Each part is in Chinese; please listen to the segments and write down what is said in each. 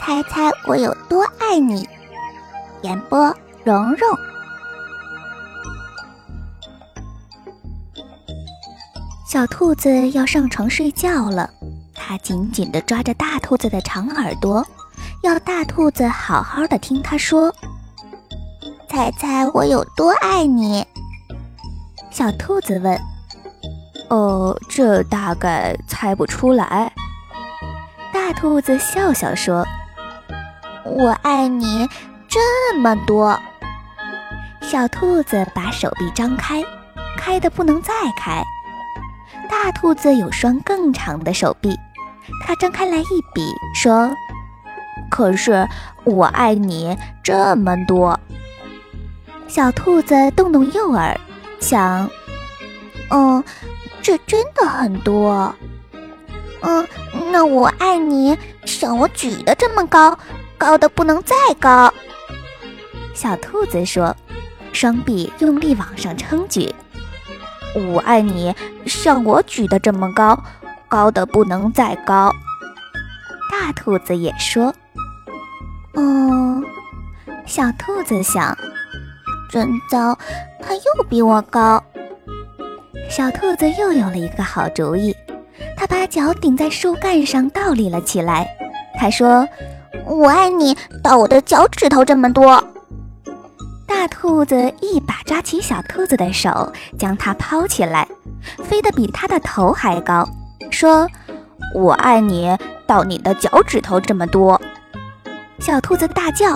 猜猜我有多爱你？演播：蓉蓉。小兔子要上床睡觉了，它紧紧地抓着大兔子的长耳朵，要大兔子好好的听它说：“猜猜我有多爱你？”小兔子问：“哦，这大概猜不出来。”大兔子笑笑说：“我爱你这么多。”小兔子把手臂张开，开的不能再开。大兔子有双更长的手臂，它张开来一比，说：“可是我爱你这么多。”小兔子动动右耳，想：“嗯，这真的很多。嗯，那我爱你像我举的这么高，高的不能再高。”小兔子说，双臂用力往上撑举。我爱你，像我举的这么高，高的不能再高。大兔子也说：“嗯。”小兔子想：“真糟，它又比我高。”小兔子又有了一个好主意，它把脚顶在树干上倒立了起来。它说：“我爱你到我的脚趾头这么多。”大兔子一把抓起小兔子的手，将它抛起来，飞得比它的头还高，说：“我爱你到你的脚趾头这么多。”小兔子大叫：“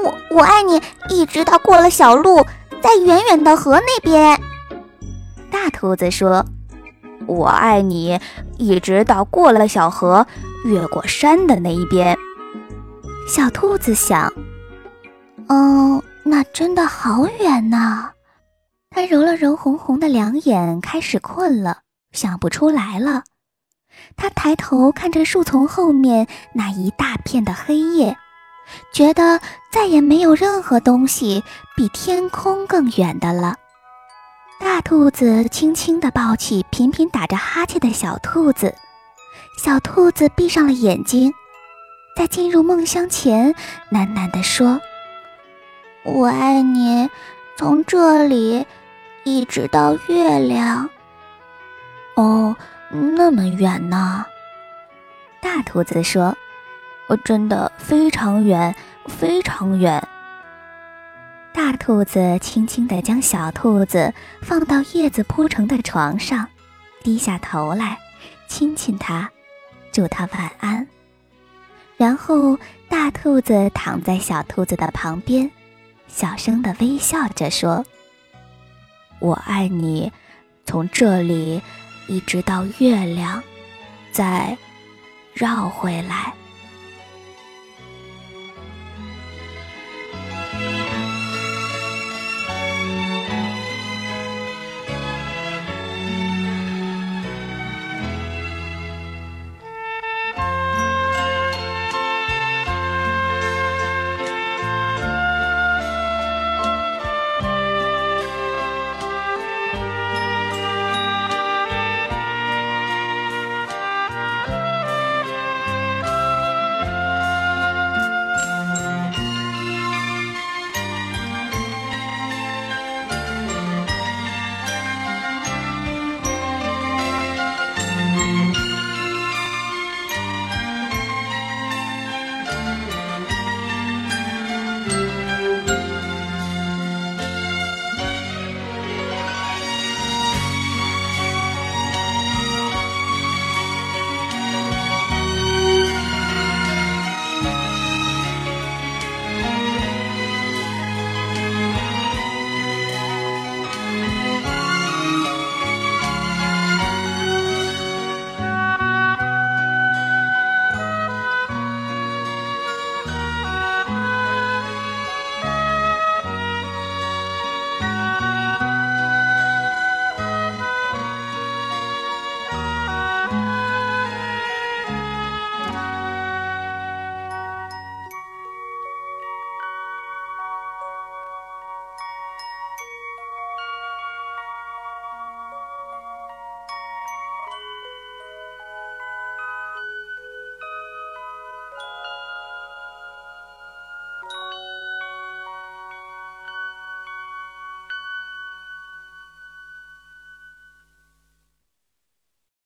我我爱你，一直到过了小路，在远远的河那边。”兔子说：“我爱你，一直到过了小河，越过山的那一边。”小兔子想：“哦。”那真的好远呐！他揉了揉红红的两眼，开始困了，想不出来了。他抬头看着树丛后面那一大片的黑夜，觉得再也没有任何东西比天空更远的了。大兔子轻轻地抱起频频打着哈欠的小兔子，小兔子闭上了眼睛，在进入梦乡前喃喃地说。我爱你，从这里一直到月亮。哦，那么远呢？大兔子说：“我真的非常远，非常远。”大兔子轻轻地将小兔子放到叶子铺成的床上，低下头来亲亲它，祝它晚安。然后，大兔子躺在小兔子的旁边。小声的微笑着说：“我爱你，从这里一直到月亮，再绕回来。”